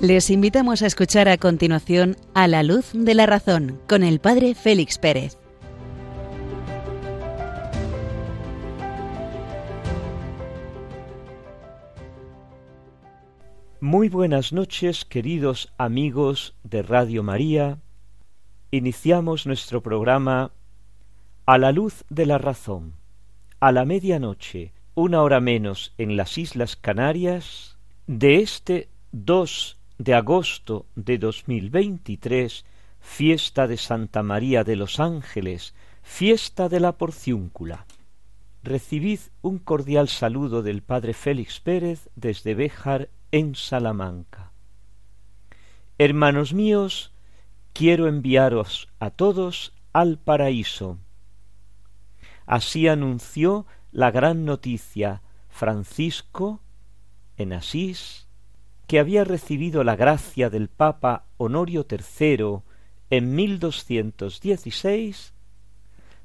Les invitamos a escuchar a continuación A la luz de la razón con el Padre Félix Pérez. Muy buenas noches, queridos amigos de Radio María. Iniciamos nuestro programa A la luz de la razón, a la medianoche, una hora menos en las Islas Canarias, de este 2 de agosto de 2023, fiesta de Santa María de los Ángeles, fiesta de la Porciúncula. Recibid un cordial saludo del Padre Félix Pérez desde Béjar en Salamanca. Hermanos míos, quiero enviaros a todos al paraíso. Así anunció la gran noticia Francisco en Asís, que había recibido la gracia del Papa Honorio III en 1216,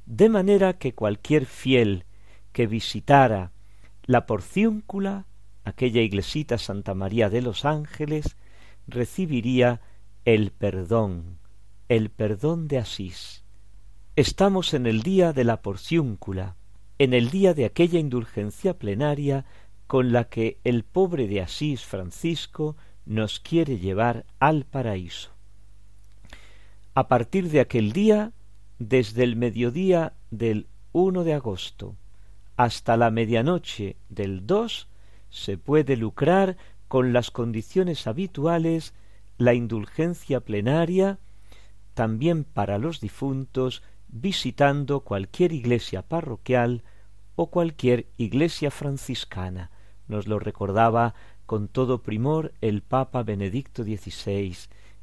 de manera que cualquier fiel que visitara la porciúncula, aquella iglesita Santa María de los Ángeles, recibiría el perdón, el perdón de Asís. Estamos en el día de la porciúncula, en el día de aquella indulgencia plenaria con la que el pobre de Asís Francisco nos quiere llevar al paraíso. A partir de aquel día, desde el mediodía del 1 de agosto hasta la medianoche del 2, se puede lucrar con las condiciones habituales la indulgencia plenaria, también para los difuntos, visitando cualquier iglesia parroquial o cualquier iglesia franciscana, nos lo recordaba con todo primor el Papa Benedicto XVI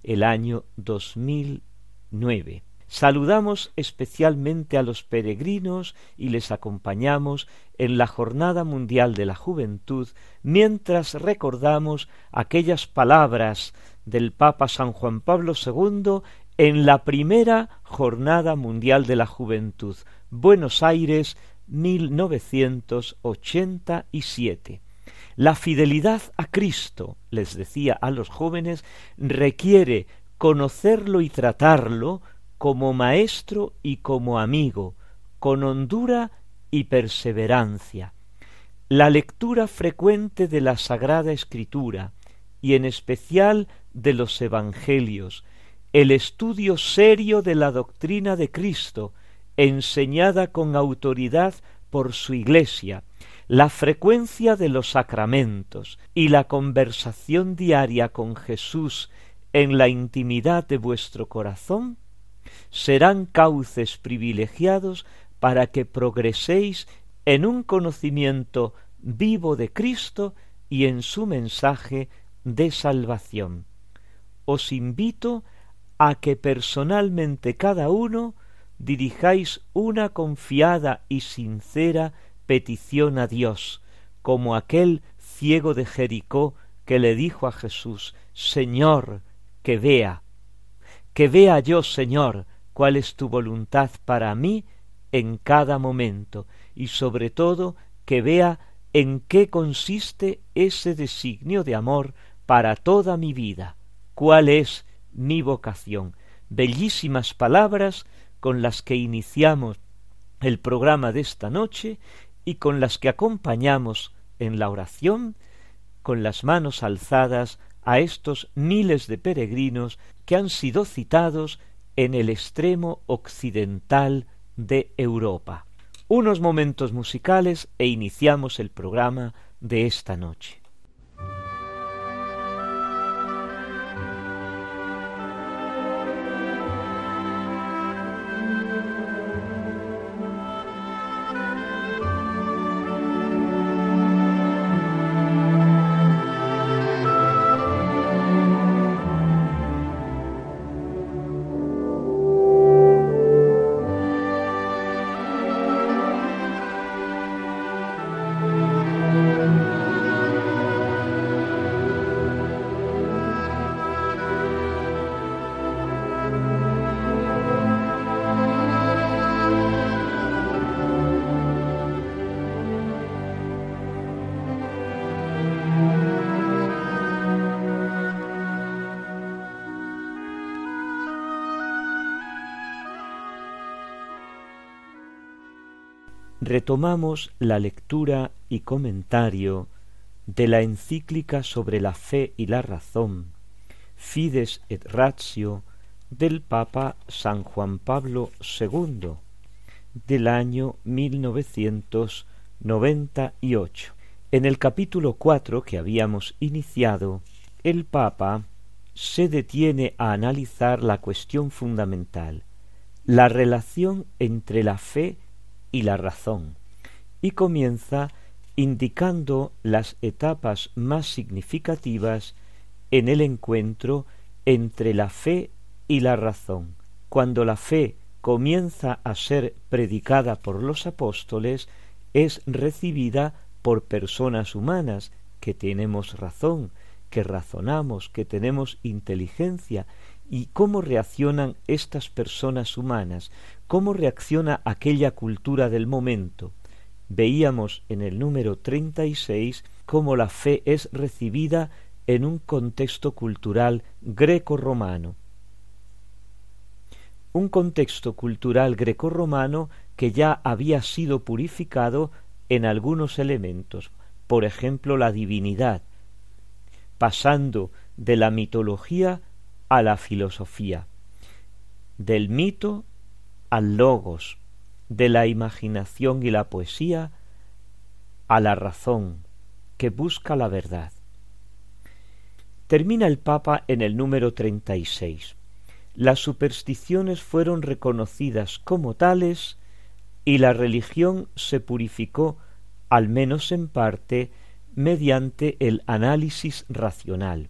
el año 2009. Saludamos especialmente a los peregrinos y les acompañamos en la Jornada Mundial de la Juventud mientras recordamos aquellas palabras del Papa San Juan Pablo II en la primera Jornada Mundial de la Juventud, Buenos Aires, 1987. La fidelidad a Cristo, les decía a los jóvenes, requiere conocerlo y tratarlo como maestro y como amigo, con hondura y perseverancia. La lectura frecuente de la Sagrada Escritura, y en especial de los Evangelios, el estudio serio de la doctrina de Cristo, enseñada con autoridad por su Iglesia, la frecuencia de los sacramentos y la conversación diaria con Jesús en la intimidad de vuestro corazón serán cauces privilegiados para que progreséis en un conocimiento vivo de Cristo y en su mensaje de salvación. Os invito a que personalmente cada uno dirijáis una confiada y sincera petición a Dios, como aquel ciego de Jericó que le dijo a Jesús, Señor, que vea, que vea yo, Señor, cuál es tu voluntad para mí en cada momento, y sobre todo que vea en qué consiste ese designio de amor para toda mi vida, cuál es mi vocación. Bellísimas palabras con las que iniciamos el programa de esta noche y con las que acompañamos en la oración con las manos alzadas a estos miles de peregrinos que han sido citados en el extremo occidental de Europa. Unos momentos musicales e iniciamos el programa de esta noche. Retomamos la lectura y comentario de la encíclica sobre la fe y la razón, Fides et Ratio, del Papa San Juan Pablo II, del año 1998. En el capítulo cuatro que habíamos iniciado, el Papa se detiene a analizar la cuestión fundamental, la relación entre la fe y la razón, y comienza indicando las etapas más significativas en el encuentro entre la fe y la razón. Cuando la fe comienza a ser predicada por los apóstoles, es recibida por personas humanas que tenemos razón, que razonamos, que tenemos inteligencia, y cómo reaccionan estas personas humanas, cómo reacciona aquella cultura del momento. Veíamos en el número treinta y seis cómo la fe es recibida en un contexto cultural greco-romano. Un contexto cultural greco-romano que ya había sido purificado en algunos elementos, por ejemplo la divinidad, pasando de la mitología a la filosofía, del mito al logos, de la imaginación y la poesía a la razón que busca la verdad. Termina el Papa en el número treinta y seis. Las supersticiones fueron reconocidas como tales y la religión se purificó, al menos en parte, mediante el análisis racional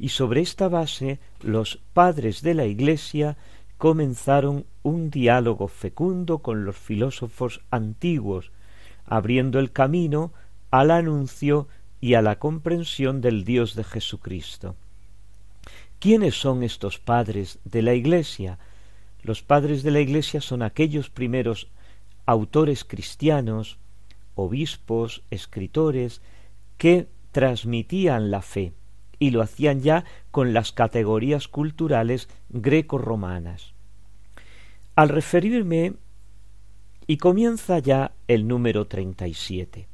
y sobre esta base los padres de la Iglesia comenzaron un diálogo fecundo con los filósofos antiguos, abriendo el camino al anuncio y a la comprensión del Dios de Jesucristo. ¿Quiénes son estos padres de la Iglesia? Los padres de la Iglesia son aquellos primeros autores cristianos, obispos, escritores, que transmitían la fe y lo hacían ya con las categorías culturales greco-romanas. Al referirme, y comienza ya el número treinta y siete,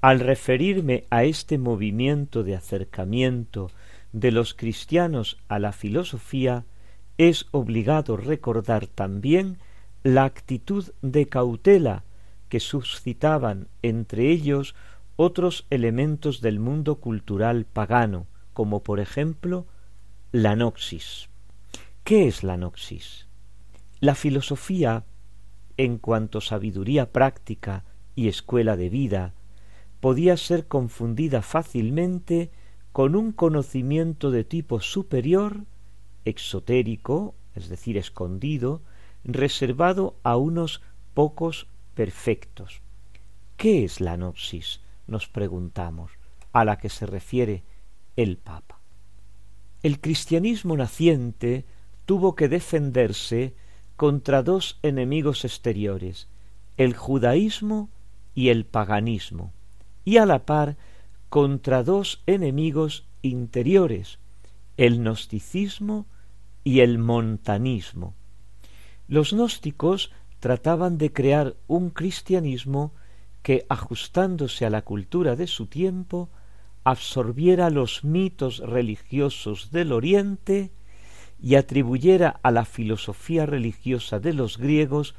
al referirme a este movimiento de acercamiento de los cristianos a la filosofía, es obligado recordar también la actitud de cautela que suscitaban entre ellos otros elementos del mundo cultural pagano, como por ejemplo la noxis. ¿Qué es la noxis? La filosofía, en cuanto sabiduría práctica y escuela de vida, podía ser confundida fácilmente con un conocimiento de tipo superior, exotérico, es decir, escondido, reservado a unos pocos perfectos. ¿Qué es la noxis? Nos preguntamos, a la que se refiere el Papa. El cristianismo naciente tuvo que defenderse contra dos enemigos exteriores, el judaísmo y el paganismo, y a la par contra dos enemigos interiores, el gnosticismo y el montanismo. Los gnósticos trataban de crear un cristianismo que, ajustándose a la cultura de su tiempo, absorbiera los mitos religiosos del Oriente y atribuyera a la filosofía religiosa de los griegos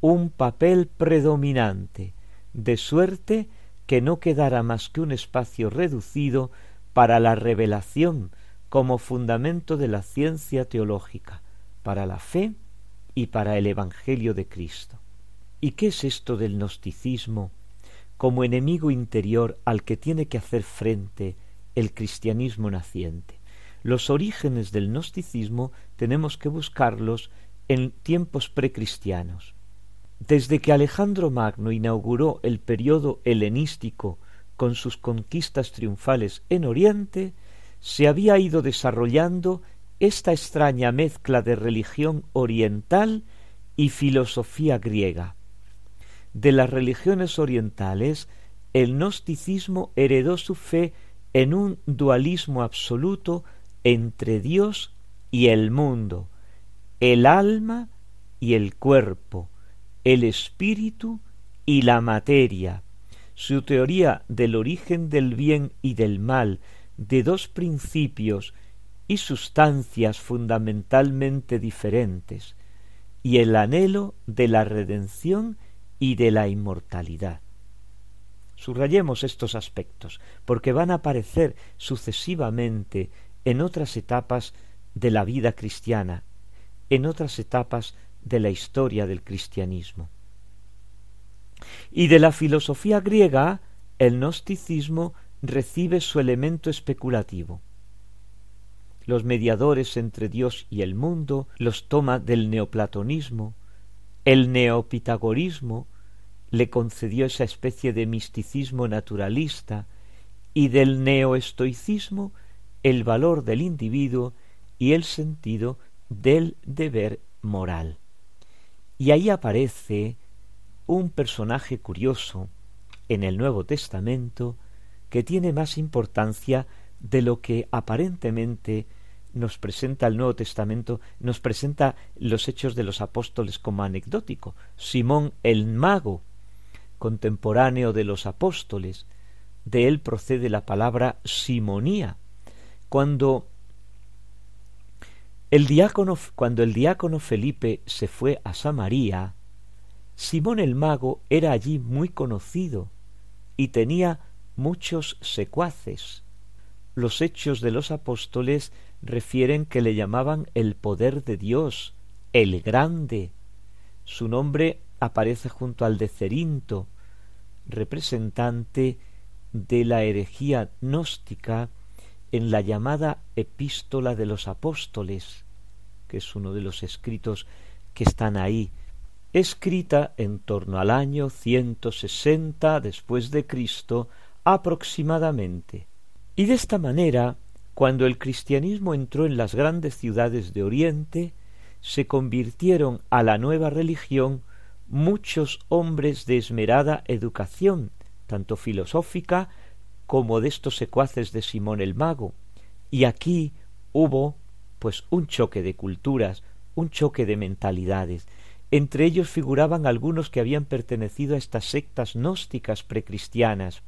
un papel predominante, de suerte que no quedara más que un espacio reducido para la revelación como fundamento de la ciencia teológica, para la fe y para el Evangelio de Cristo. ¿Y qué es esto del gnosticismo como enemigo interior al que tiene que hacer frente el cristianismo naciente. Los orígenes del gnosticismo tenemos que buscarlos en tiempos precristianos. Desde que Alejandro Magno inauguró el periodo helenístico con sus conquistas triunfales en Oriente, se había ido desarrollando esta extraña mezcla de religión oriental y filosofía griega de las religiones orientales, el gnosticismo heredó su fe en un dualismo absoluto entre Dios y el mundo, el alma y el cuerpo, el espíritu y la materia, su teoría del origen del bien y del mal, de dos principios y sustancias fundamentalmente diferentes, y el anhelo de la redención y de la inmortalidad. Subrayemos estos aspectos, porque van a aparecer sucesivamente en otras etapas de la vida cristiana, en otras etapas de la historia del cristianismo. Y de la filosofía griega, el gnosticismo recibe su elemento especulativo. Los mediadores entre Dios y el mundo los toma del neoplatonismo, el neopitagorismo le concedió esa especie de misticismo naturalista y del neoestoicismo el valor del individuo y el sentido del deber moral. Y ahí aparece un personaje curioso en el Nuevo Testamento que tiene más importancia de lo que aparentemente nos presenta el Nuevo Testamento, nos presenta los hechos de los apóstoles como anecdótico. Simón el mago, contemporáneo de los apóstoles, de él procede la palabra simonía. Cuando el diácono, cuando el diácono Felipe se fue a Samaria, Simón el mago era allí muy conocido y tenía muchos secuaces. Los hechos de los apóstoles refieren que le llamaban el poder de Dios, el grande. Su nombre aparece junto al de Cerinto, representante de la herejía gnóstica en la llamada Epístola de los Apóstoles, que es uno de los escritos que están ahí escrita en torno al año 160 después de Cristo aproximadamente. Y de esta manera, cuando el cristianismo entró en las grandes ciudades de Oriente, se convirtieron a la nueva religión muchos hombres de esmerada educación, tanto filosófica como de estos secuaces de Simón el Mago. Y aquí hubo pues un choque de culturas, un choque de mentalidades, entre ellos figuraban algunos que habían pertenecido a estas sectas gnósticas precristianas,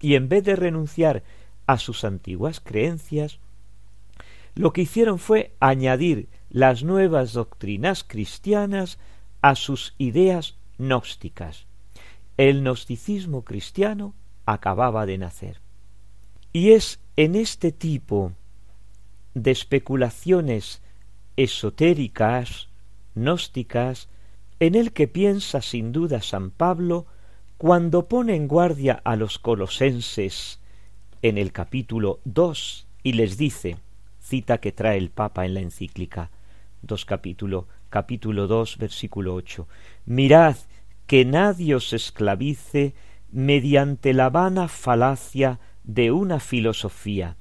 y en vez de renunciar a sus antiguas creencias, lo que hicieron fue añadir las nuevas doctrinas cristianas a sus ideas gnósticas. El gnosticismo cristiano acababa de nacer. Y es en este tipo de especulaciones esotéricas, gnósticas, en el que piensa sin duda San Pablo cuando pone en guardia a los colosenses en el capítulo dos y les dice, cita que trae el Papa en la encíclica, dos capítulo, capítulo dos, versículo ocho, mirad que nadie os esclavice mediante la vana falacia de una filosofía,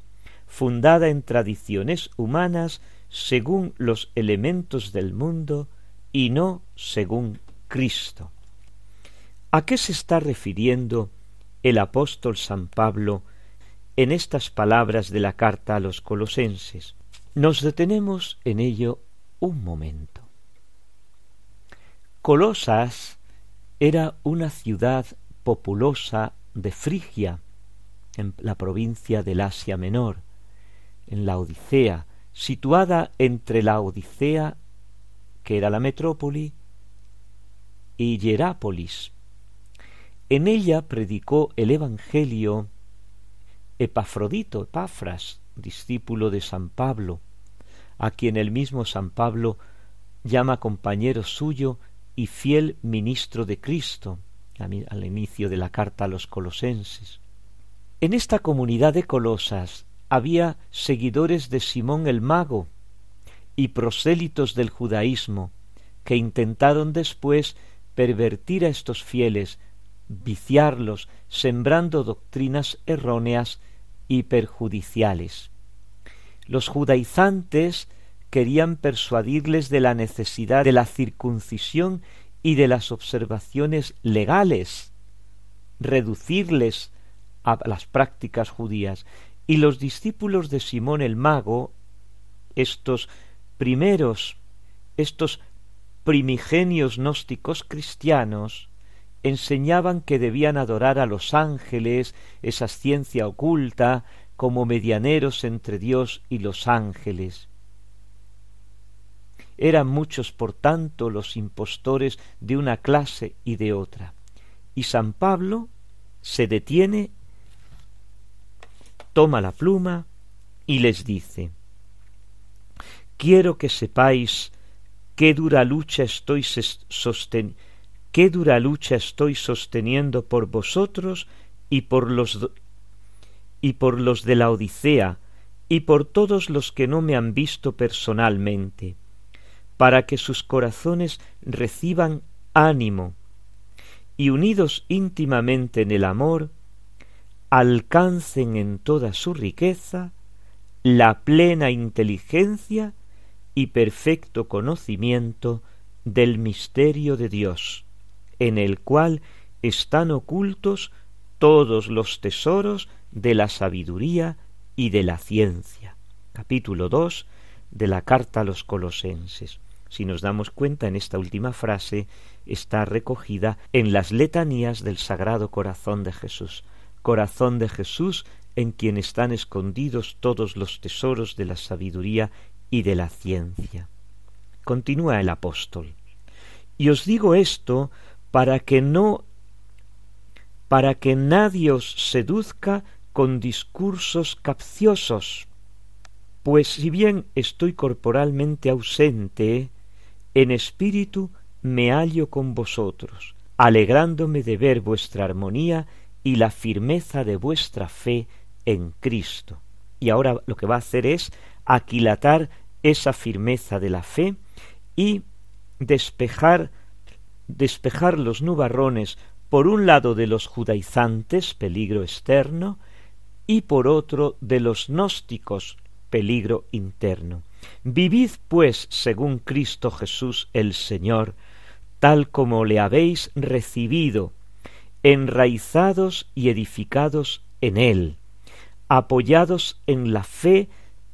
fundada en tradiciones humanas según los elementos del mundo, y no según Cristo. ¿A qué se está refiriendo el apóstol San Pablo en estas palabras de la carta a los colosenses? Nos detenemos en ello un momento. Colosas era una ciudad populosa de Frigia, en la provincia del Asia Menor, en la Odisea, situada entre la Odisea que era la metrópoli, y Hierápolis. En ella predicó el Evangelio Epafrodito, Epafras, discípulo de San Pablo, a quien el mismo San Pablo llama compañero suyo y fiel ministro de Cristo, al inicio de la carta a los colosenses. En esta comunidad de Colosas había seguidores de Simón el Mago, y prosélitos del judaísmo, que intentaron después pervertir a estos fieles, viciarlos, sembrando doctrinas erróneas y perjudiciales. Los judaizantes querían persuadirles de la necesidad de la circuncisión y de las observaciones legales, reducirles a las prácticas judías, y los discípulos de Simón el mago, estos primeros, estos primigenios gnósticos cristianos, enseñaban que debían adorar a los ángeles, esa ciencia oculta, como medianeros entre Dios y los ángeles. Eran muchos, por tanto, los impostores de una clase y de otra. Y San Pablo se detiene, toma la pluma y les dice, Quiero que sepáis qué dura lucha estoy sosteniendo qué dura lucha estoy sosteniendo por vosotros y por los y por los de la Odisea y por todos los que no me han visto personalmente, para que sus corazones reciban ánimo y unidos íntimamente en el amor, alcancen en toda su riqueza la plena inteligencia y perfecto conocimiento del misterio de Dios, en el cual están ocultos todos los tesoros de la sabiduría y de la ciencia. Capítulo 2 de la carta a los colosenses. Si nos damos cuenta en esta última frase, está recogida en las letanías del Sagrado Corazón de Jesús. Corazón de Jesús en quien están escondidos todos los tesoros de la sabiduría y de la ciencia. Continúa el apóstol. Y os digo esto para que no para que nadie os seduzca con discursos capciosos, pues si bien estoy corporalmente ausente, en espíritu me hallo con vosotros, alegrándome de ver vuestra armonía y la firmeza de vuestra fe en Cristo. Y ahora lo que va a hacer es aquilatar esa firmeza de la fe y despejar despejar los nubarrones por un lado de los judaizantes, peligro externo, y por otro de los gnósticos, peligro interno. Vivid pues según Cristo Jesús el Señor, tal como le habéis recibido, enraizados y edificados en él, apoyados en la fe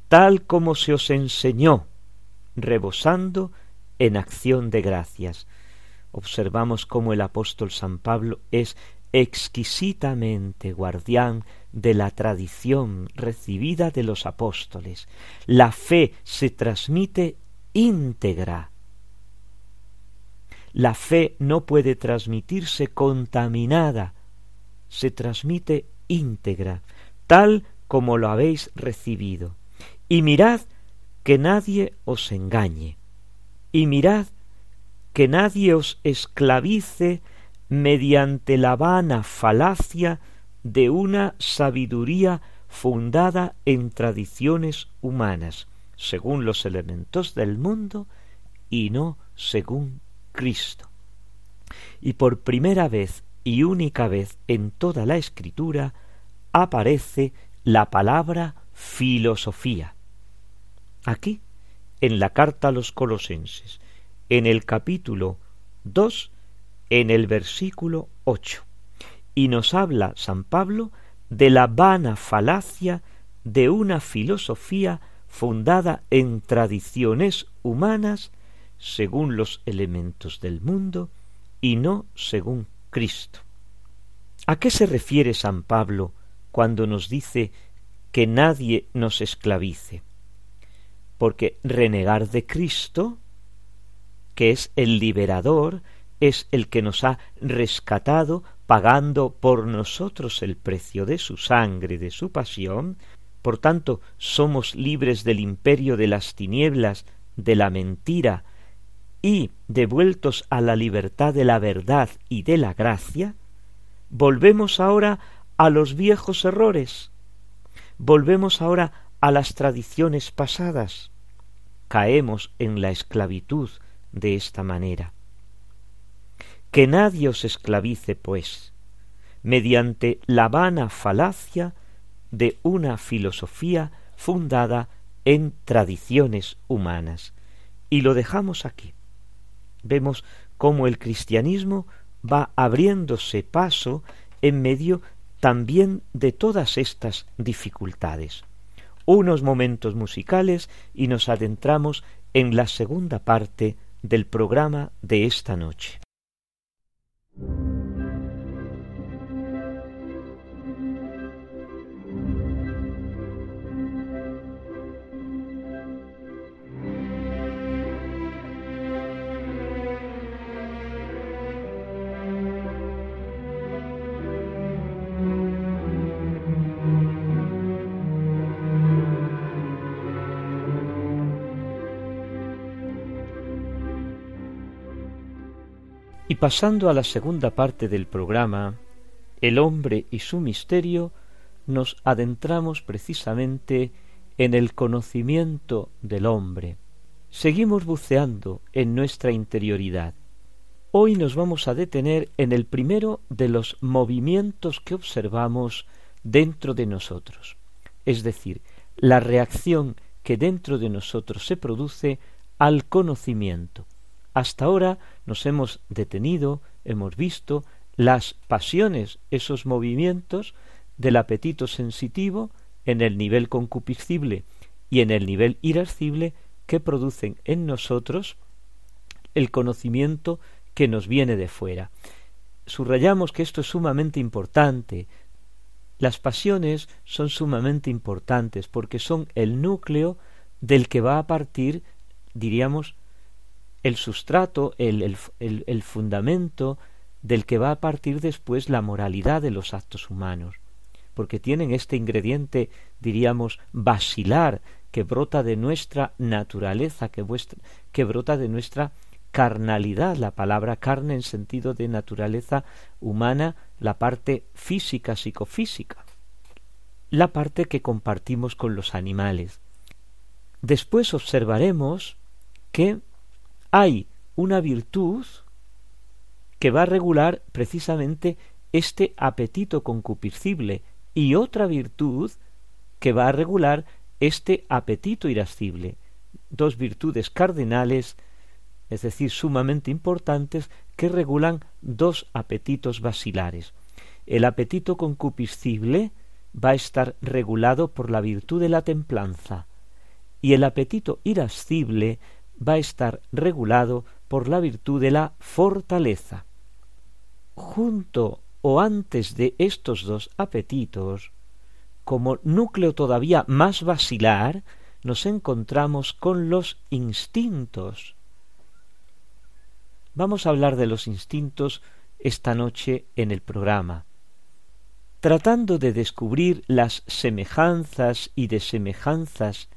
tal como se os enseñó, rebosando en acción de gracias observamos cómo el apóstol San Pablo es exquisitamente guardián de la tradición recibida de los apóstoles. La fe se transmite íntegra. La fe no puede transmitirse contaminada, se transmite íntegra, tal como lo habéis recibido. Y mirad que nadie os engañe. Y mirad que nadie os esclavice mediante la vana falacia de una sabiduría fundada en tradiciones humanas, según los elementos del mundo y no según Cristo. Y por primera vez y única vez en toda la escritura aparece la palabra filosofía. Aquí, en la carta a los colosenses, en el capítulo 2, en el versículo 8. Y nos habla San Pablo de la vana falacia de una filosofía fundada en tradiciones humanas según los elementos del mundo y no según Cristo. ¿A qué se refiere San Pablo cuando nos dice que nadie nos esclavice? Porque renegar de Cristo que es el liberador, es el que nos ha rescatado pagando por nosotros el precio de su sangre, de su pasión, por tanto somos libres del imperio de las tinieblas, de la mentira, y devueltos a la libertad de la verdad y de la gracia, volvemos ahora a los viejos errores, volvemos ahora a las tradiciones pasadas, caemos en la esclavitud de esta manera. Que nadie os esclavice, pues, mediante la vana falacia de una filosofía fundada en tradiciones humanas. Y lo dejamos aquí. Vemos cómo el cristianismo va abriéndose paso en medio también de todas estas dificultades. Unos momentos musicales y nos adentramos en la segunda parte del programa de esta noche. Pasando a la segunda parte del programa, El hombre y su misterio, nos adentramos precisamente en el conocimiento del hombre. Seguimos buceando en nuestra interioridad. Hoy nos vamos a detener en el primero de los movimientos que observamos dentro de nosotros, es decir, la reacción que dentro de nosotros se produce al conocimiento. Hasta ahora nos hemos detenido, hemos visto las pasiones, esos movimientos del apetito sensitivo en el nivel concupiscible y en el nivel irascible que producen en nosotros el conocimiento que nos viene de fuera. Subrayamos que esto es sumamente importante. Las pasiones son sumamente importantes porque son el núcleo del que va a partir, diríamos, el sustrato, el, el, el, fundamento del que va a partir después la moralidad de los actos humanos, porque tienen este ingrediente, diríamos, basilar, que brota de nuestra naturaleza, que, que brota de nuestra carnalidad, la palabra carne en sentido de naturaleza humana, la parte física, psicofísica, la parte que compartimos con los animales. Después observaremos que hay una virtud que va a regular precisamente este apetito concupiscible y otra virtud que va a regular este apetito irascible, dos virtudes cardinales, es decir, sumamente importantes, que regulan dos apetitos basilares. El apetito concupiscible va a estar regulado por la virtud de la templanza, y el apetito irascible va a estar regulado por la virtud de la fortaleza. Junto o antes de estos dos apetitos, como núcleo todavía más basilar, nos encontramos con los instintos. Vamos a hablar de los instintos esta noche en el programa, tratando de descubrir las semejanzas y desemejanzas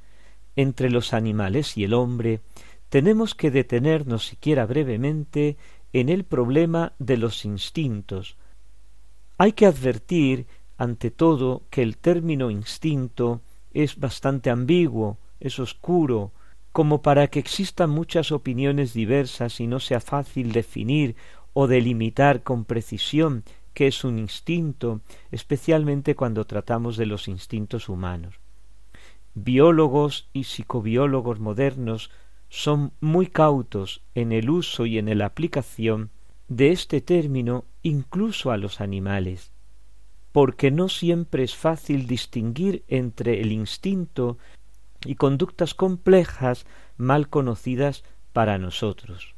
entre los animales y el hombre, tenemos que detenernos siquiera brevemente en el problema de los instintos. Hay que advertir, ante todo, que el término instinto es bastante ambiguo, es oscuro, como para que existan muchas opiniones diversas y no sea fácil definir o delimitar con precisión qué es un instinto, especialmente cuando tratamos de los instintos humanos biólogos y psicobiólogos modernos son muy cautos en el uso y en la aplicación de este término incluso a los animales, porque no siempre es fácil distinguir entre el instinto y conductas complejas mal conocidas para nosotros,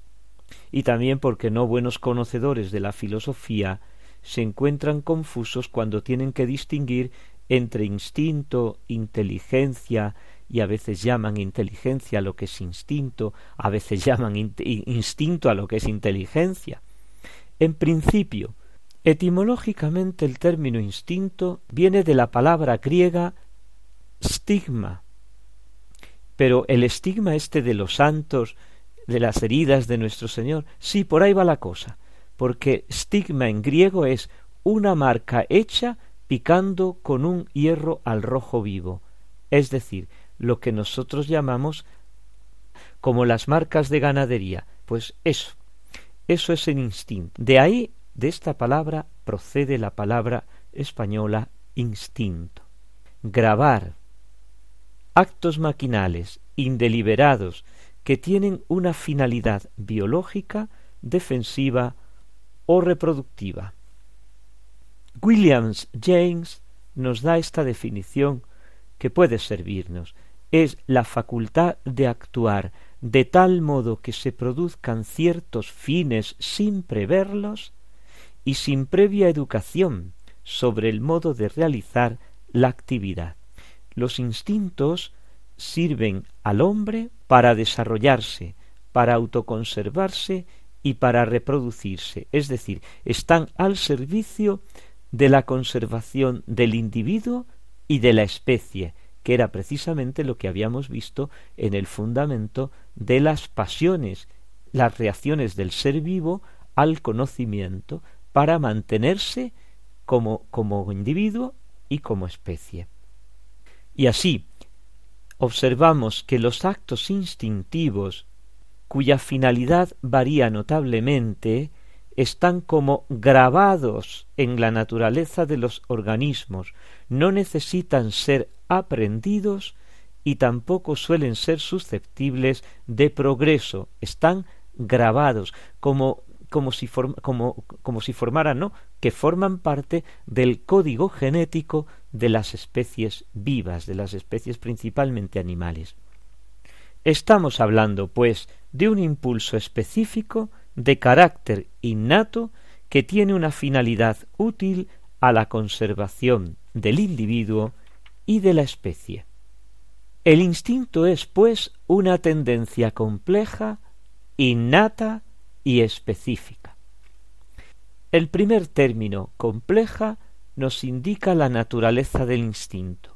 y también porque no buenos conocedores de la filosofía se encuentran confusos cuando tienen que distinguir entre instinto, inteligencia, y a veces llaman inteligencia a lo que es instinto, a veces llaman instinto a lo que es inteligencia. En principio, etimológicamente el término instinto viene de la palabra griega stigma, pero el estigma este de los santos, de las heridas de nuestro Señor, sí, por ahí va la cosa, porque stigma en griego es una marca hecha picando con un hierro al rojo vivo, es decir, lo que nosotros llamamos como las marcas de ganadería, pues eso, eso es el instinto. De ahí, de esta palabra, procede la palabra española instinto. Grabar actos maquinales, indeliberados, que tienen una finalidad biológica, defensiva o reproductiva. Williams James nos da esta definición que puede servirnos. Es la facultad de actuar de tal modo que se produzcan ciertos fines sin preverlos y sin previa educación sobre el modo de realizar la actividad. Los instintos sirven al hombre para desarrollarse, para autoconservarse y para reproducirse, es decir, están al servicio de la conservación del individuo y de la especie, que era precisamente lo que habíamos visto en el fundamento de las pasiones, las reacciones del ser vivo al conocimiento para mantenerse como, como individuo y como especie. Y así, observamos que los actos instintivos, cuya finalidad varía notablemente, están como grabados en la naturaleza de los organismos, no necesitan ser aprendidos y tampoco suelen ser susceptibles de progreso, están grabados como como si, como, como si formaran, ¿no? que forman parte del código genético de las especies vivas, de las especies principalmente animales. Estamos hablando, pues, de un impulso específico de carácter innato que tiene una finalidad útil a la conservación del individuo y de la especie. El instinto es, pues, una tendencia compleja, innata y específica. El primer término, compleja, nos indica la naturaleza del instinto,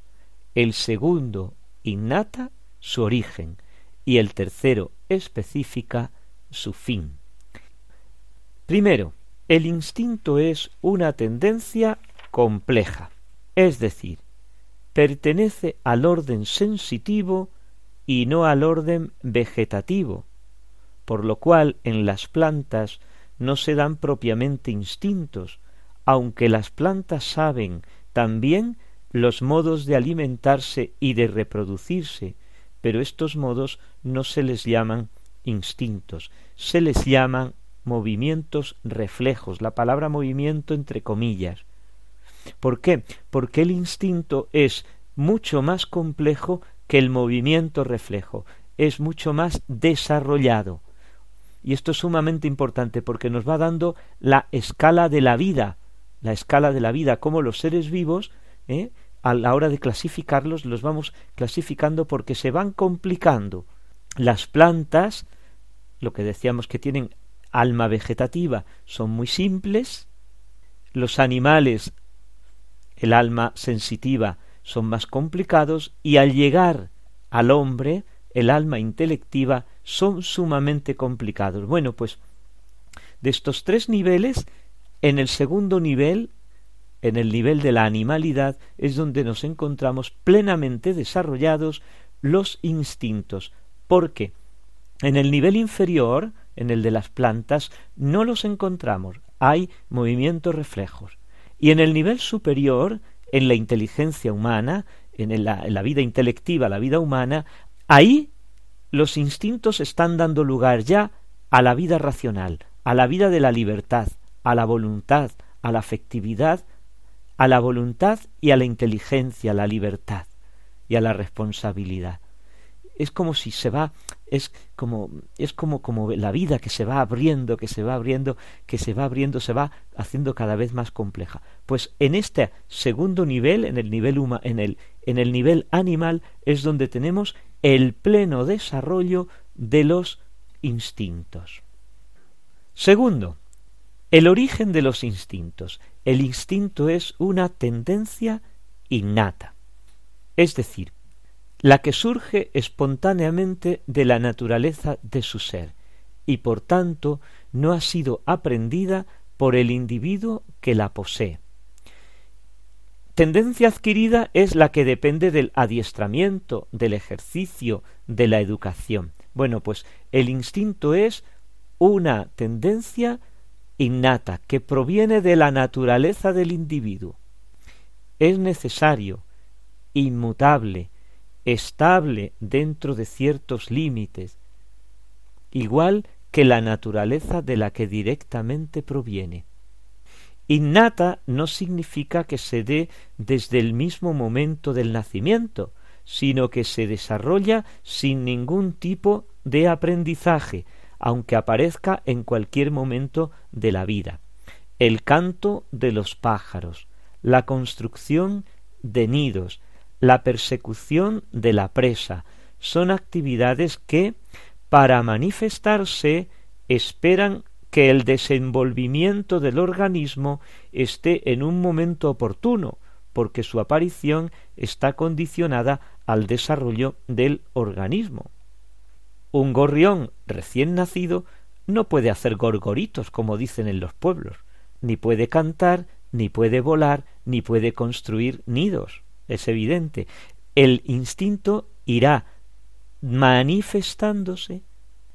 el segundo, innata, su origen, y el tercero, específica, su fin. Primero, el instinto es una tendencia compleja, es decir, pertenece al orden sensitivo y no al orden vegetativo, por lo cual en las plantas no se dan propiamente instintos, aunque las plantas saben también los modos de alimentarse y de reproducirse, pero estos modos no se les llaman instintos, se les llaman movimientos reflejos, la palabra movimiento entre comillas. ¿Por qué? Porque el instinto es mucho más complejo que el movimiento reflejo, es mucho más desarrollado. Y esto es sumamente importante porque nos va dando la escala de la vida, la escala de la vida, como los seres vivos, ¿eh? a la hora de clasificarlos, los vamos clasificando porque se van complicando. Las plantas, lo que decíamos que tienen alma vegetativa son muy simples, los animales, el alma sensitiva, son más complicados y al llegar al hombre, el alma intelectiva, son sumamente complicados. Bueno, pues de estos tres niveles, en el segundo nivel, en el nivel de la animalidad, es donde nos encontramos plenamente desarrollados los instintos. porque En el nivel inferior, en el de las plantas, no los encontramos. Hay movimientos reflejos. Y en el nivel superior, en la inteligencia humana, en la, vida intelectiva, la vida humana, ahí los instintos están dando lugar ya a la vida racional, a la vida de la libertad, a la voluntad, a la afectividad, a la voluntad y a la inteligencia, a la libertad y a la responsabilidad es como si se va es como es como como la vida que se va abriendo que se va abriendo que se va abriendo se va haciendo cada vez más compleja. Pues en este segundo nivel en el nivel huma, en el en el nivel animal es donde tenemos el pleno desarrollo de los instintos. Segundo el origen de los instintos. El instinto es una tendencia innata. Es decir la que surge espontáneamente de la naturaleza de su ser, y por tanto no ha sido aprendida por el individuo que la posee. Tendencia adquirida es la que depende del adiestramiento, del ejercicio, de la educación. Bueno, pues el instinto es una tendencia innata que proviene de la naturaleza del individuo. Es necesario, inmutable, estable dentro de ciertos límites, igual que la naturaleza de la que directamente proviene. Innata no significa que se dé desde el mismo momento del nacimiento, sino que se desarrolla sin ningún tipo de aprendizaje, aunque aparezca en cualquier momento de la vida. El canto de los pájaros, la construcción de nidos, la persecución de la presa. Son actividades que, para manifestarse, esperan que el desenvolvimiento del organismo esté en un momento oportuno, porque su aparición está condicionada al desarrollo del organismo. Un gorrión recién nacido no puede hacer gorgoritos, como dicen en los pueblos, ni puede cantar, ni puede volar, ni puede construir nidos. Es evidente. El instinto irá manifestándose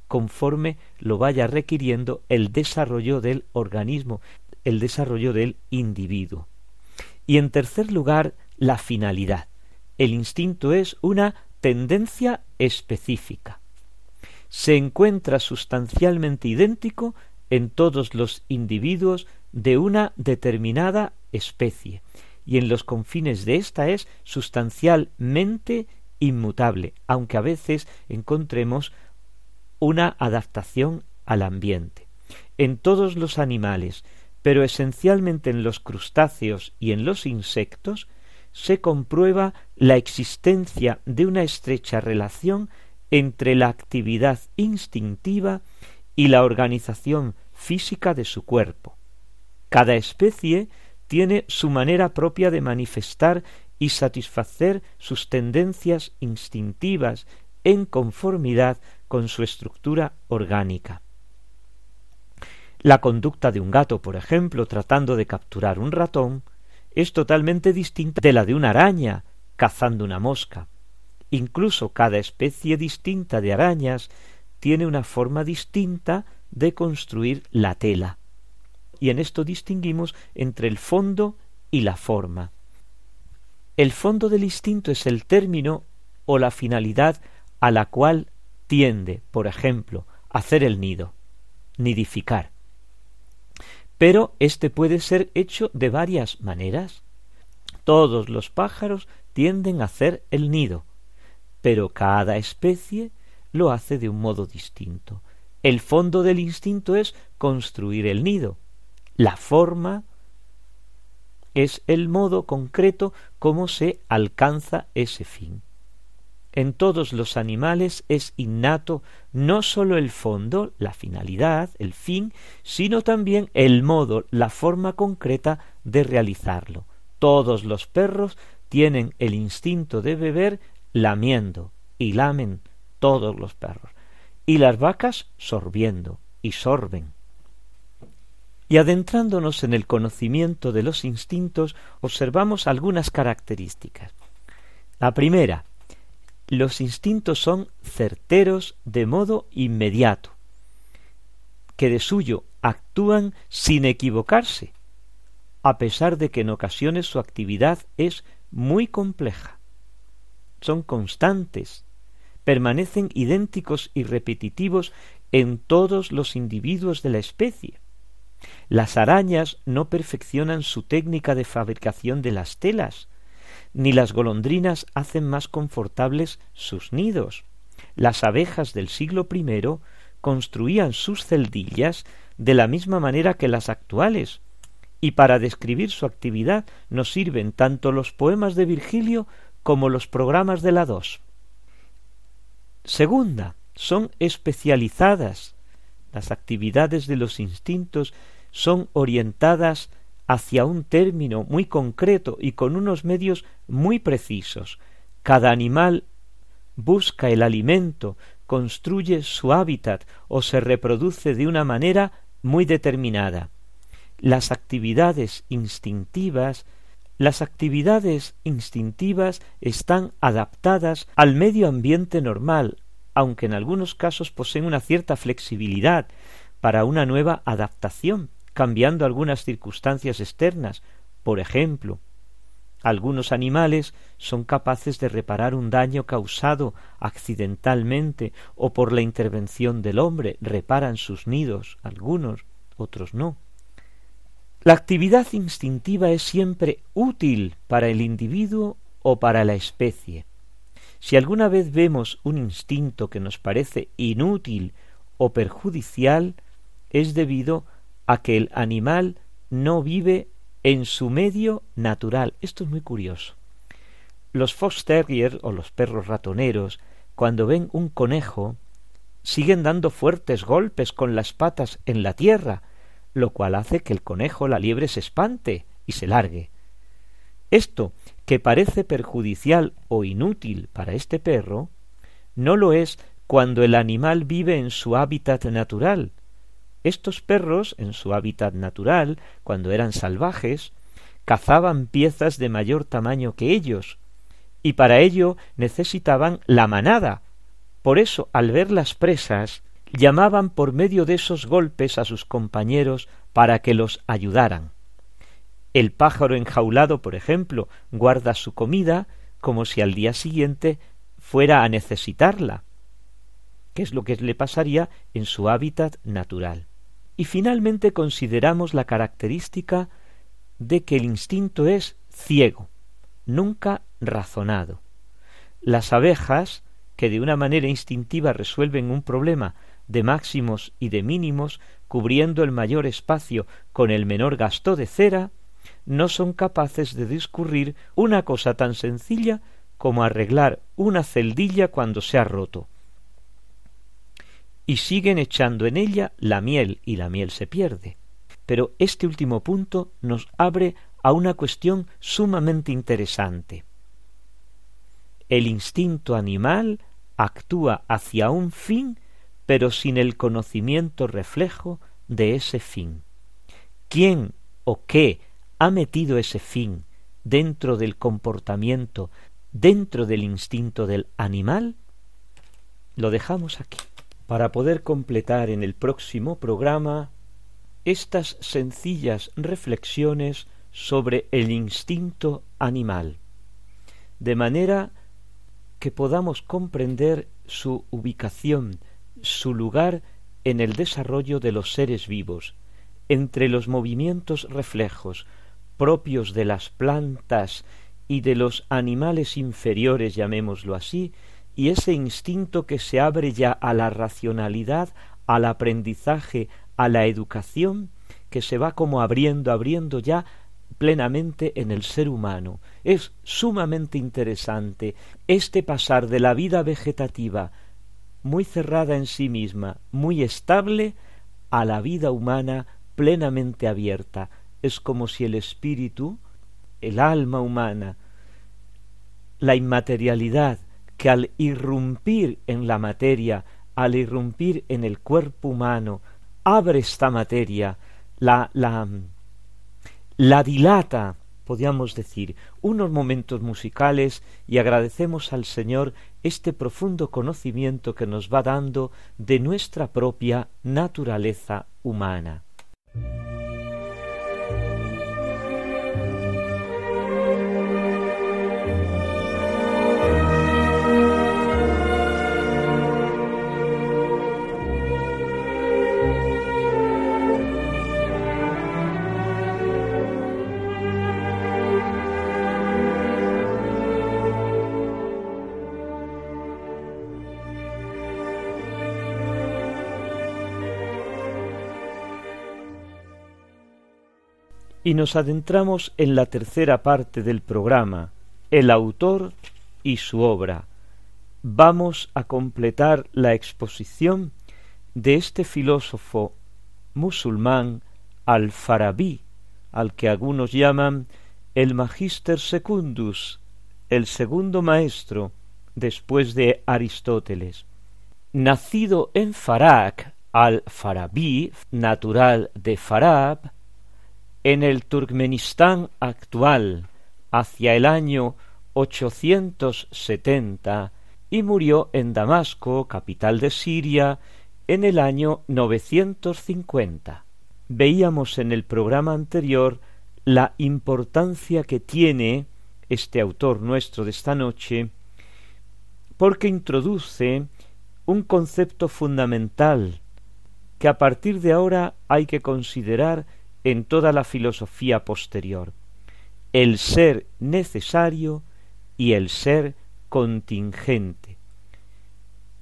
conforme lo vaya requiriendo el desarrollo del organismo, el desarrollo del individuo. Y en tercer lugar, la finalidad. El instinto es una tendencia específica. Se encuentra sustancialmente idéntico en todos los individuos de una determinada especie, y en los confines de ésta es sustancialmente inmutable, aunque a veces encontremos una adaptación al ambiente. En todos los animales, pero esencialmente en los crustáceos y en los insectos, se comprueba la existencia de una estrecha relación entre la actividad instintiva y la organización física de su cuerpo. Cada especie tiene su manera propia de manifestar y satisfacer sus tendencias instintivas en conformidad con su estructura orgánica. La conducta de un gato, por ejemplo, tratando de capturar un ratón, es totalmente distinta de la de una araña cazando una mosca. Incluso cada especie distinta de arañas tiene una forma distinta de construir la tela. Y en esto distinguimos entre el fondo y la forma. El fondo del instinto es el término o la finalidad a la cual tiende, por ejemplo, hacer el nido, nidificar. Pero éste puede ser hecho de varias maneras. Todos los pájaros tienden a hacer el nido, pero cada especie lo hace de un modo distinto. El fondo del instinto es construir el nido. La forma es el modo concreto como se alcanza ese fin en todos los animales es innato no sólo el fondo, la finalidad, el fin, sino también el modo, la forma concreta de realizarlo. Todos los perros tienen el instinto de beber lamiendo, y lamen todos los perros, y las vacas sorbiendo, y sorben. Y adentrándonos en el conocimiento de los instintos, observamos algunas características. La primera, los instintos son certeros de modo inmediato, que de suyo actúan sin equivocarse, a pesar de que en ocasiones su actividad es muy compleja. Son constantes, permanecen idénticos y repetitivos en todos los individuos de la especie. Las arañas no perfeccionan su técnica de fabricación de las telas, ni las golondrinas hacen más confortables sus nidos. Las abejas del siglo I construían sus celdillas de la misma manera que las actuales, y para describir su actividad nos sirven tanto los poemas de Virgilio como los programas de la dos. Segunda, son especializadas. Las actividades de los instintos son orientadas hacia un término muy concreto y con unos medios muy precisos. Cada animal busca el alimento, construye su hábitat o se reproduce de una manera muy determinada. Las actividades instintivas las actividades instintivas están adaptadas al medio ambiente normal, aunque en algunos casos poseen una cierta flexibilidad para una nueva adaptación cambiando algunas circunstancias externas. Por ejemplo, algunos animales son capaces de reparar un daño causado accidentalmente o por la intervención del hombre, reparan sus nidos, algunos, otros no. La actividad instintiva es siempre útil para el individuo o para la especie. Si alguna vez vemos un instinto que nos parece inútil o perjudicial, es debido a que el animal no vive en su medio natural. Esto es muy curioso. Los fox terriers o los perros ratoneros, cuando ven un conejo, siguen dando fuertes golpes con las patas en la tierra, lo cual hace que el conejo, la liebre, se espante y se largue. Esto, que parece perjudicial o inútil para este perro, no lo es cuando el animal vive en su hábitat natural, Estos perros, en su hábitat natural, cuando eran salvajes, cazaban piezas de mayor tamaño que ellos, y para ello necesitaban la manada. Por eso, al ver las presas, llamaban por medio de esos golpes a sus compañeros para que los ayudaran. El pájaro enjaulado, por ejemplo, guarda su comida como si al día siguiente fuera a necesitarla, que es lo que le pasaría en su hábitat natural. Y finalmente consideramos la característica de que el instinto es ciego, nunca razonado. Las abejas, que de una manera instintiva resuelven un problema de máximos y de mínimos, cubriendo el mayor espacio con el menor gasto de cera, no son capaces de discurrir una cosa tan sencilla como arreglar una celdilla cuando se ha roto. Y siguen echando en ella la miel y la miel se pierde. Pero este último punto nos abre a una cuestión sumamente interesante. El instinto animal actúa hacia un fin, pero sin el conocimiento reflejo de ese fin. ¿Quién o qué ha metido ese fin dentro del comportamiento, dentro del instinto del animal, lo dejamos aquí, para poder completar en el próximo programa estas sencillas reflexiones sobre el instinto animal, de manera que podamos comprender su ubicación, su lugar en el desarrollo de los seres vivos, entre los movimientos reflejos, propios de las plantas y de los animales inferiores, llamémoslo así, y ese instinto que se abre ya a la racionalidad, al aprendizaje, a la educación, que se va como abriendo, abriendo ya plenamente en el ser humano. Es sumamente interesante este pasar de la vida vegetativa, muy cerrada en sí misma, muy estable, a la vida humana plenamente abierta, es como si el espíritu, el alma humana, la inmaterialidad que al irrumpir en la materia, al irrumpir en el cuerpo humano, abre esta materia, la, la, la dilata, podríamos decir, unos momentos musicales y agradecemos al Señor este profundo conocimiento que nos va dando de nuestra propia naturaleza humana. Y nos adentramos en la tercera parte del programa, el autor y su obra. Vamos a completar la exposición de este filósofo musulmán al-Farabi, al que algunos llaman el Magister Secundus, el segundo maestro después de Aristóteles. Nacido en Farak, al-Farabi, natural de Farab, en el Turkmenistán actual hacia el año 870 y murió en Damasco, capital de Siria, en el año 950. Veíamos en el programa anterior la importancia que tiene este autor nuestro de esta noche porque introduce un concepto fundamental que a partir de ahora hay que considerar en toda la filosofía posterior, el ser necesario y el ser contingente.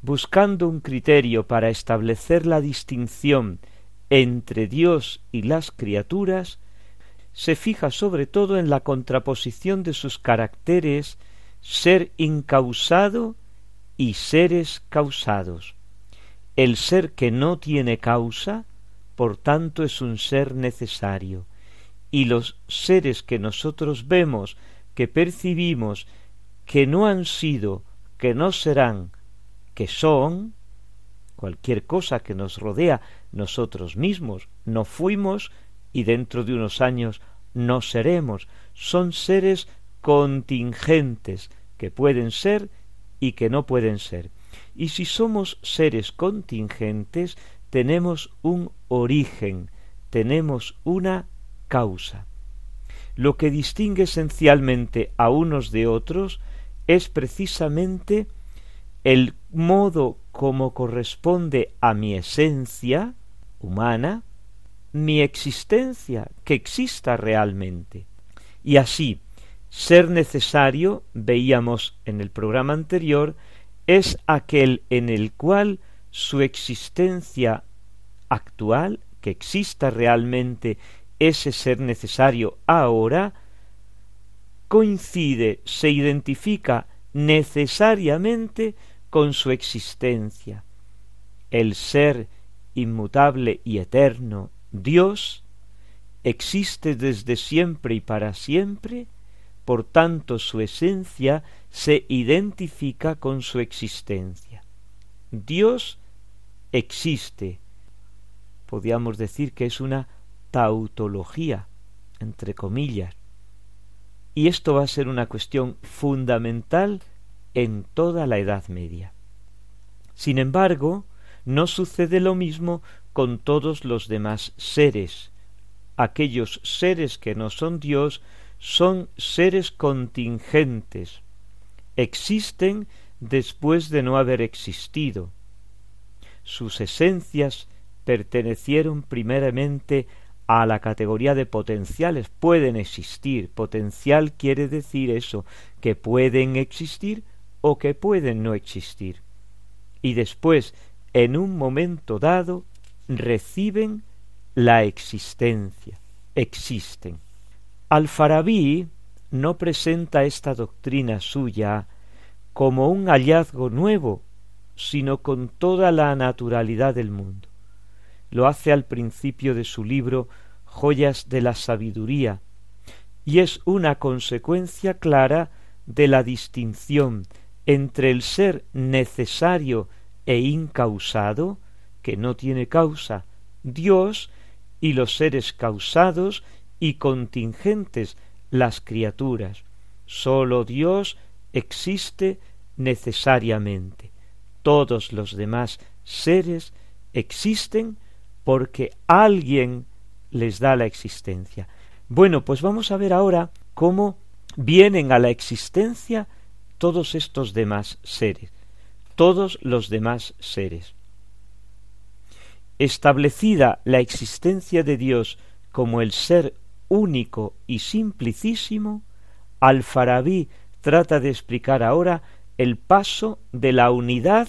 Buscando un criterio para establecer la distinción entre Dios y las criaturas, se fija sobre todo en la contraposición de sus caracteres ser incausado y seres causados. El ser que no tiene causa por tanto es un ser necesario, y los seres que nosotros vemos, que percibimos, que no han sido, que no serán, que son, cualquier cosa que nos rodea, nosotros mismos no fuimos y dentro de unos años no seremos. Son seres contingentes que pueden ser y que no pueden ser. Y si somos seres contingentes, tenemos un origen, tenemos una causa. Lo que distingue esencialmente a unos de otros es precisamente el modo como corresponde a mi esencia humana, mi existencia, que exista realmente. Y así, ser necesario, veíamos en el programa anterior, es aquel en el cual su existencia actual, que exista realmente ese ser necesario ahora, coincide, se identifica necesariamente con su existencia. El ser inmutable y eterno, Dios, existe desde siempre y para siempre, por tanto su esencia se identifica con su existencia. Dios existe. Podríamos decir que es una tautología, entre comillas. Y esto va a ser una cuestión fundamental en toda la Edad Media. Sin embargo, no sucede lo mismo con todos los demás seres. Aquellos seres que no son Dios son seres contingentes, existen después de no haber existido. Sus esencias pertenecieron primeramente a la categoría de potenciales, pueden existir. Potencial quiere decir eso, que pueden existir o que pueden no existir. Y después, en un momento dado, reciben la existencia, existen. Al-Farabi no presenta esta doctrina suya como un hallazgo nuevo, sino con toda la naturalidad del mundo. Lo hace al principio de su libro Joyas de la Sabiduría, y es una consecuencia clara de la distinción entre el ser necesario e incausado, que no tiene causa, Dios, y los seres causados y contingentes, las criaturas. Sólo Dios existe necesariamente. Todos los demás seres existen porque alguien les da la existencia. Bueno, pues vamos a ver ahora cómo vienen a la existencia todos estos demás seres, todos los demás seres. Establecida la existencia de Dios como el ser único y simplicísimo, Al-Farabi trata de explicar ahora el paso de la unidad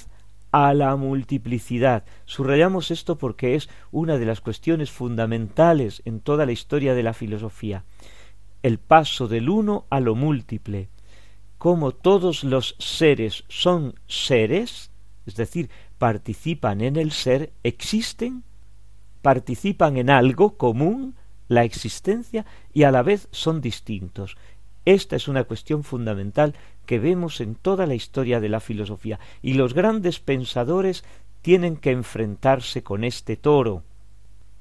a la multiplicidad. Subrayamos esto porque es una de las cuestiones fundamentales en toda la historia de la filosofía. El paso del uno a lo múltiple, como todos los seres son seres, es decir, participan en el ser, existen, participan en algo común, la existencia, y a la vez son distintos. Esta es una cuestión fundamental que vemos en toda la historia de la filosofía, y los grandes pensadores tienen que enfrentarse con este toro.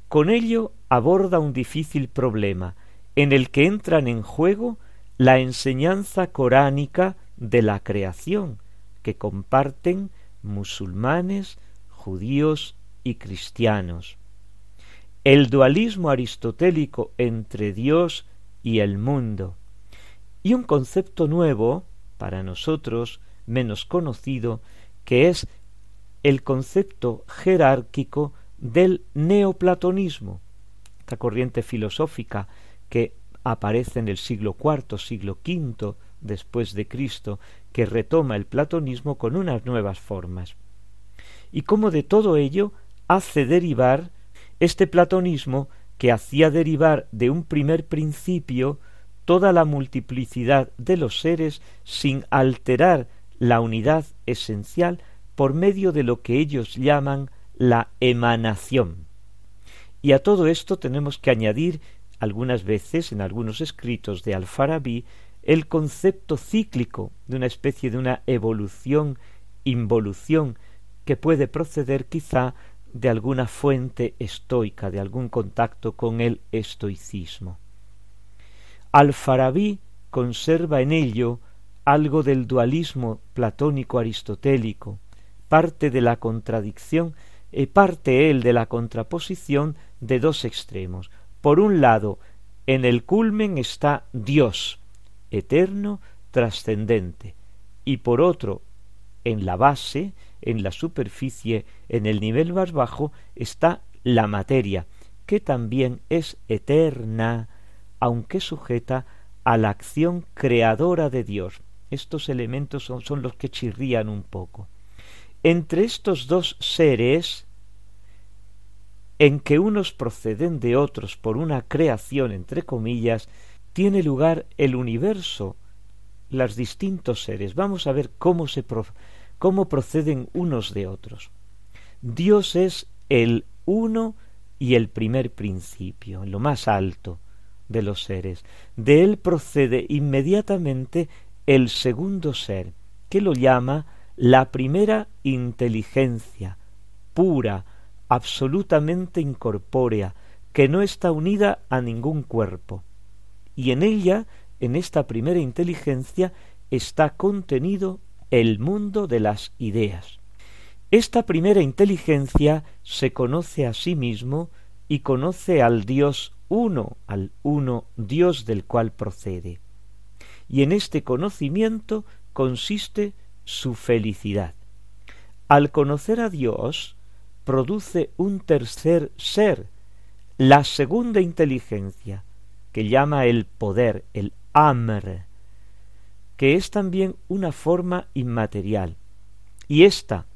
Con ello aborda un difícil problema, en el que entran en juego la enseñanza coránica de la creación que comparten musulmanes, judíos y cristianos. El dualismo aristotélico entre Dios y el mundo. Y un concepto nuevo, para nosotros menos conocido, que es el concepto jerárquico del neoplatonismo, esta corriente filosófica que aparece en el siglo IV, siglo V después de Cristo, que retoma el platonismo con unas nuevas formas. Y cómo de todo ello hace derivar este platonismo que hacía derivar de un primer principio toda la multiplicidad de los seres sin alterar la unidad esencial por medio de lo que ellos llaman la emanación. Y a todo esto tenemos que añadir algunas veces en algunos escritos de Al-Farabi el concepto cíclico de una especie de una evolución, involución que puede proceder quizá de alguna fuente estoica, de algún contacto con el estoicismo. Al-Farabi conserva en ello algo del dualismo platónico aristotélico, parte de la contradicción y parte él de la contraposición de dos extremos. Por un lado, en el culmen está Dios, eterno, trascendente, y por otro, en la base, en la superficie, en el nivel más bajo, está la materia, que también es eterna, aunque sujeta a la acción creadora de Dios. Estos elementos son, los que chirrían un poco. Entre estos dos seres, en que unos proceden de otros por una creación entre comillas, tiene lugar el universo, los distintos seres. Vamos a ver cómo se cómo proceden unos de otros. Dios es el uno y el primer principio, lo más alto de los seres. De él procede inmediatamente el segundo ser, que lo llama la primera inteligencia, pura, absolutamente incorpórea, que no está unida a ningún cuerpo. Y en ella, en esta primera inteligencia, está contenido el mundo de las ideas. Esta primera inteligencia se conoce a sí mismo y conoce al Dios uno, al uno Dios del cual procede. Y en este conocimiento consiste su felicidad. Al conocer a Dios, produce un tercer ser, la segunda inteligencia, que llama el poder, el amr, que es también una forma inmaterial. Y ésta,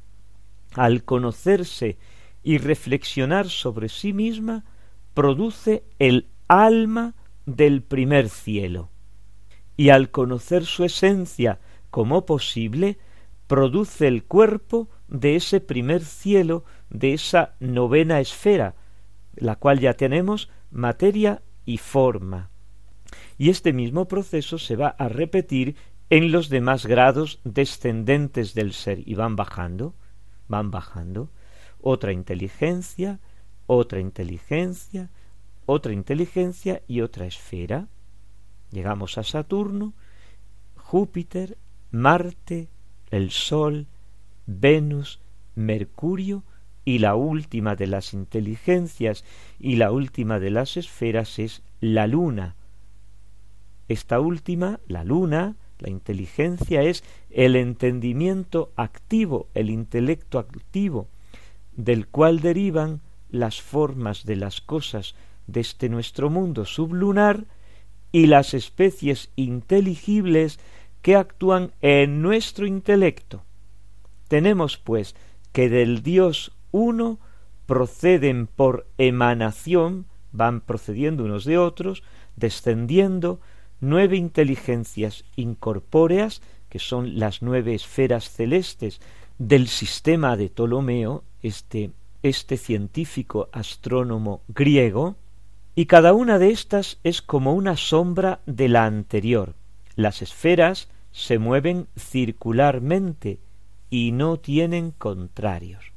al conocerse y reflexionar sobre sí misma, produce el alma del primer cielo. Y al conocer su esencia como posible, produce el cuerpo de ese primer cielo, de esa novena esfera, la cual ya tenemos materia y forma. Y este mismo proceso se va a repetir en los demás grados descendentes del ser y van bajando, van bajando. Otra inteligencia, otra inteligencia, otra inteligencia y otra esfera. Llegamos a Saturno, Júpiter, Marte, el Sol, Venus, Mercurio y la última de las inteligencias y la última de las esferas es la Luna. Esta última, la Luna, la inteligencia es el entendimiento activo, el intelecto activo, del cual derivan las formas de las cosas de este nuestro mundo sublunar y las especies inteligibles que actúan en nuestro intelecto. Tenemos, pues, que del Dios uno proceden por emanación, van procediendo unos de otros, descendiendo nueve inteligencias incorpóreas, que son las nueve esferas celestes del sistema de Ptolomeo, este, este científico astrónomo griego, y cada una de estas es como una sombra de la anterior. Las esferas se mueven circularmente y no tienen contrarios.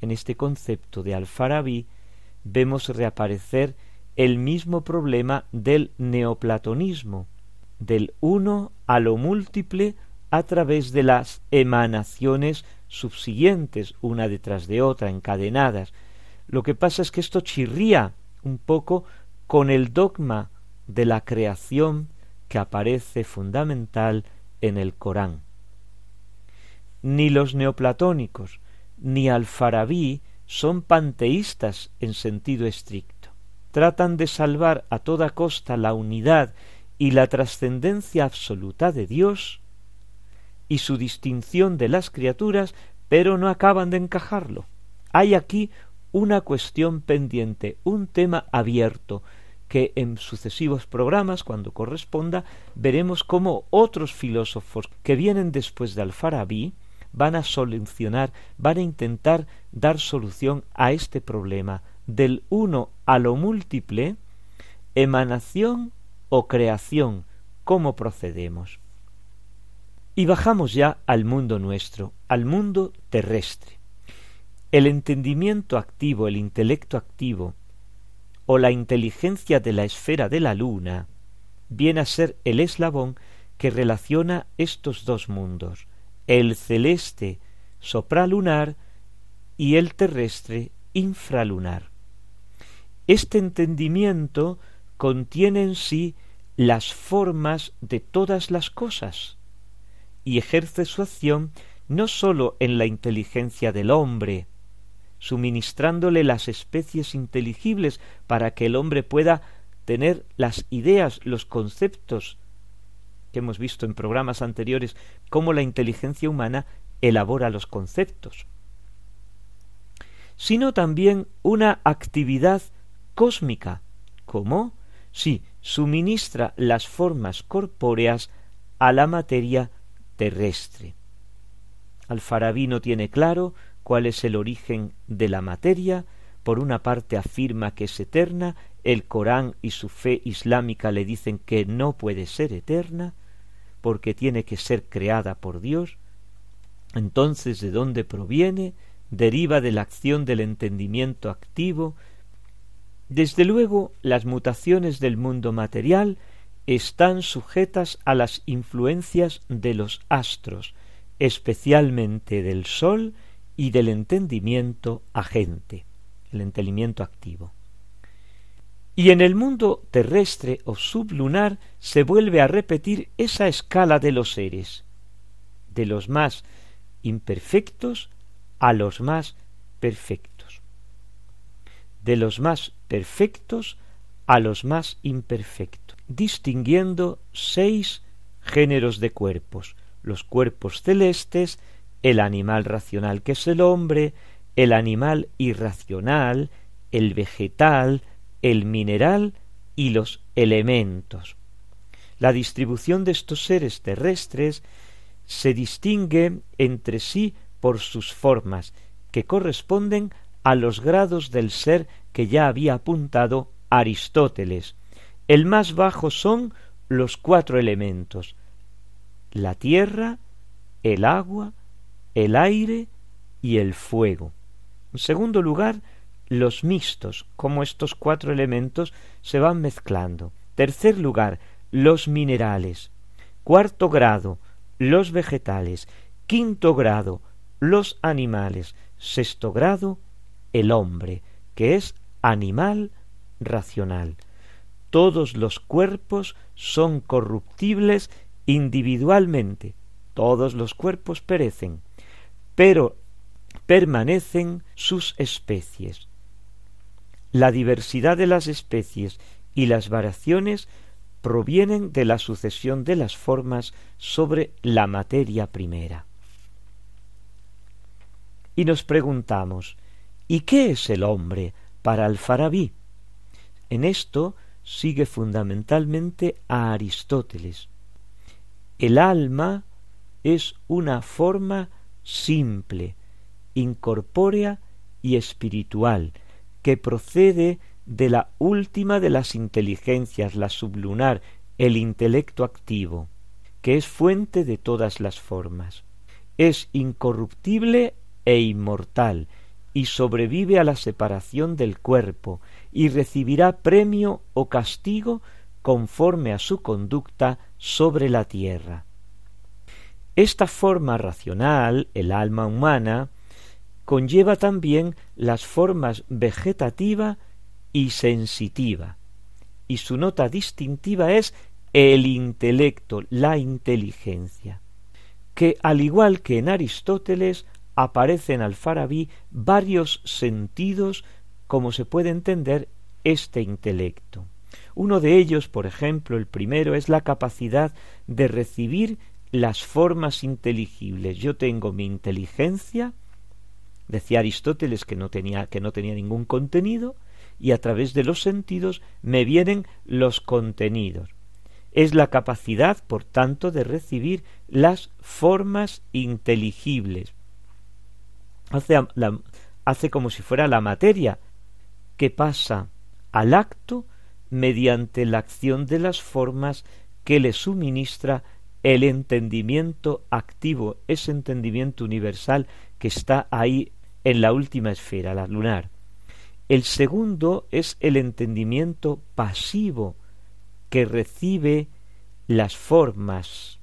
En este concepto de Alfarabi vemos reaparecer el mismo problema del neoplatonismo, del uno a lo múltiple a través de las emanaciones subsiguientes, una detrás de otra, encadenadas. Lo que pasa es que esto chirría un poco con el dogma de la creación que aparece fundamental en el Corán. Ni los neoplatónicos ni Alfarabí son panteístas en sentido estricto. Tratan de salvar a toda costa la unidad y la trascendencia absoluta de Dios y su distinción de las criaturas, pero no acaban de encajarlo. Hay aquí una cuestión pendiente, un tema abierto, que en sucesivos programas, cuando corresponda, veremos cómo otros filósofos que vienen después de Alfarabi van a solucionar, van a intentar dar solución a este problema del uno a lo múltiple, emanación o creación, cómo procedemos. Y bajamos ya al mundo nuestro, al mundo terrestre. el entendimiento activo, el intelecto activo, o la inteligencia de la esfera de la luna, viene a ser el eslabón que relaciona estos dos mundos, el celeste sopralunar y el terrestre infralunar. Este entendimiento contiene en sí las formas de todas las cosas y ejerce su acción no sólo en la inteligencia del hombre, suministrándole las especies inteligibles para que el hombre pueda tener las ideas, los conceptos que hemos visto en programas anteriores, cómo la inteligencia humana elabora los conceptos, sino también una actividad cósmica, como si suministra las formas corpóreas a la materia terrestre. Alfarabí no tiene claro cuál es el origen de la materia, por una parte afirma que es eterna, el Corán y su fe islámica le dicen que no puede ser eterna, porque tiene que ser creada por Dios, entonces ¿de dónde proviene? Deriva de la acción del entendimiento activo, desde luego, las mutaciones del mundo material están sujetas a las influencias de los astros, especialmente del Sol y del entendimiento agente, el entendimiento activo. Y en el mundo terrestre o sublunar se vuelve a repetir esa escala de los seres, de los más imperfectos a los más perfectos, de los más perfectos a los más imperfectos, distinguiendo seis géneros de cuerpos, los cuerpos celestes, el animal racional que es el hombre, el animal irracional, el vegetal, el mineral y los elementos. La distribución de estos seres terrestres se distingue entre sí por sus formas, que corresponden a los grados del ser que ya había apuntado Aristóteles. El más bajo son los cuatro elementos la tierra, el agua, el aire y el fuego. En segundo lugar, los mixtos, como estos cuatro elementos se van mezclando. Tercer lugar, los minerales. Cuarto grado, los vegetales. Quinto grado, los animales. Sexto grado, el hombre, que es animal racional. Todos los cuerpos son corruptibles individualmente, todos los cuerpos perecen, pero permanecen sus especies. La diversidad de las especies y las variaciones provienen de la sucesión de las formas sobre la materia primera. Y nos preguntamos, ¿y qué es el hombre? para Alfarabí. En esto sigue fundamentalmente a Aristóteles. El alma es una forma simple, incorpórea y espiritual, que procede de la última de las inteligencias, la sublunar, el intelecto activo, que es fuente de todas las formas. Es incorruptible e inmortal, y sobrevive a la separación del cuerpo y recibirá premio o castigo conforme a su conducta sobre la tierra. Esta forma racional, el alma humana, conlleva también las formas vegetativa y sensitiva, y su nota distintiva es el intelecto, la inteligencia, que al igual que en Aristóteles aparecen al Farabi varios sentidos como se puede entender este intelecto. Uno de ellos, por ejemplo, el primero, es la capacidad de recibir las formas inteligibles. Yo tengo mi inteligencia, decía Aristóteles que no tenía, que no tenía ningún contenido, y a través de los sentidos me vienen los contenidos. Es la capacidad, por tanto, de recibir las formas inteligibles, hace, hace como si fuera la materia que pasa al acto mediante la acción de las formas que le suministra el entendimiento activo, ese entendimiento universal que está ahí en la última esfera, la lunar. El segundo es el entendimiento pasivo que recibe las formas.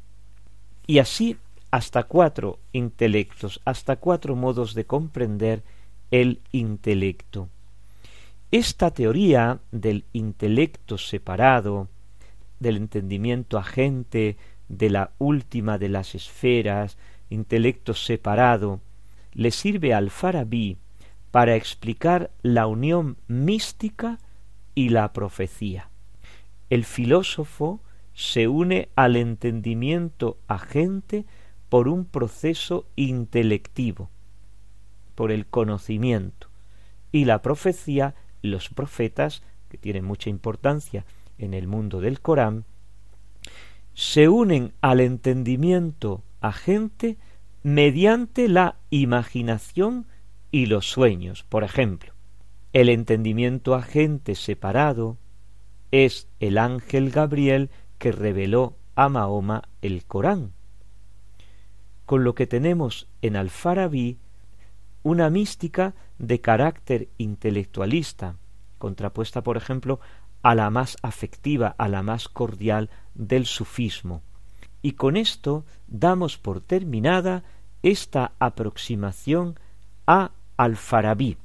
Y así hasta cuatro intelectos, hasta cuatro modos de comprender el intelecto. Esta teoría del intelecto separado, del entendimiento agente, de la última de las esferas, intelecto separado, le sirve al Farabi para explicar la unión mística y la profecía. El filósofo se une al entendimiento agente por un proceso intelectivo, por el conocimiento, y la profecía, los profetas, que tienen mucha importancia en el mundo del Corán, se unen al entendimiento agente mediante la imaginación y los sueños. Por ejemplo, el entendimiento agente separado es el ángel Gabriel que reveló a Mahoma el Corán con lo que tenemos en Alfarabi una mística de carácter intelectualista, contrapuesta, por ejemplo, a la más afectiva, a la más cordial del sufismo. Y con esto damos por terminada esta aproximación a Alfarabi,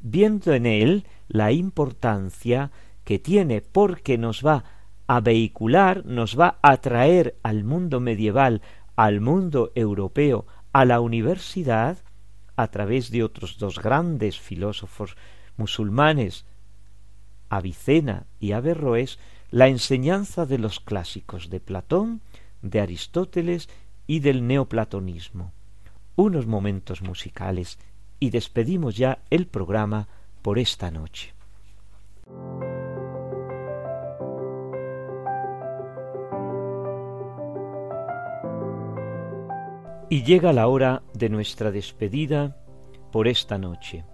viendo en él la importancia que tiene porque nos va a vehicular, nos va a traer al mundo medieval al mundo europeo, a la universidad, a través de otros dos grandes filósofos musulmanes, Avicena y Averroes, la enseñanza de los clásicos de Platón, de Aristóteles y del neoplatonismo. Unos momentos musicales y despedimos ya el programa por esta noche. Y llega la hora de nuestra despedida por esta noche.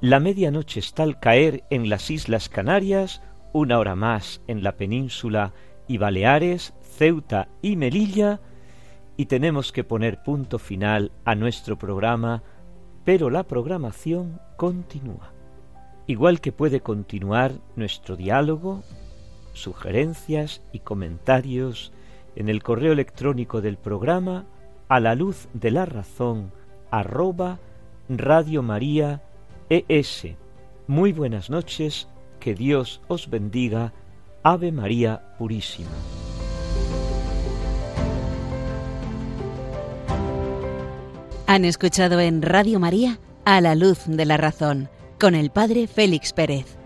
La medianoche está al caer en las Islas Canarias, una hora más en la península y Baleares, Ceuta y Melilla, y tenemos que poner punto final a nuestro programa, pero la programación continúa. Igual que puede continuar nuestro diálogo, sugerencias y comentarios en el correo electrónico del programa a la luz de la razón arroba Radio María ES. Muy buenas noches, que Dios os bendiga. Ave María Purísima. Han escuchado en Radio María a la luz de la razón con el Padre Félix Pérez.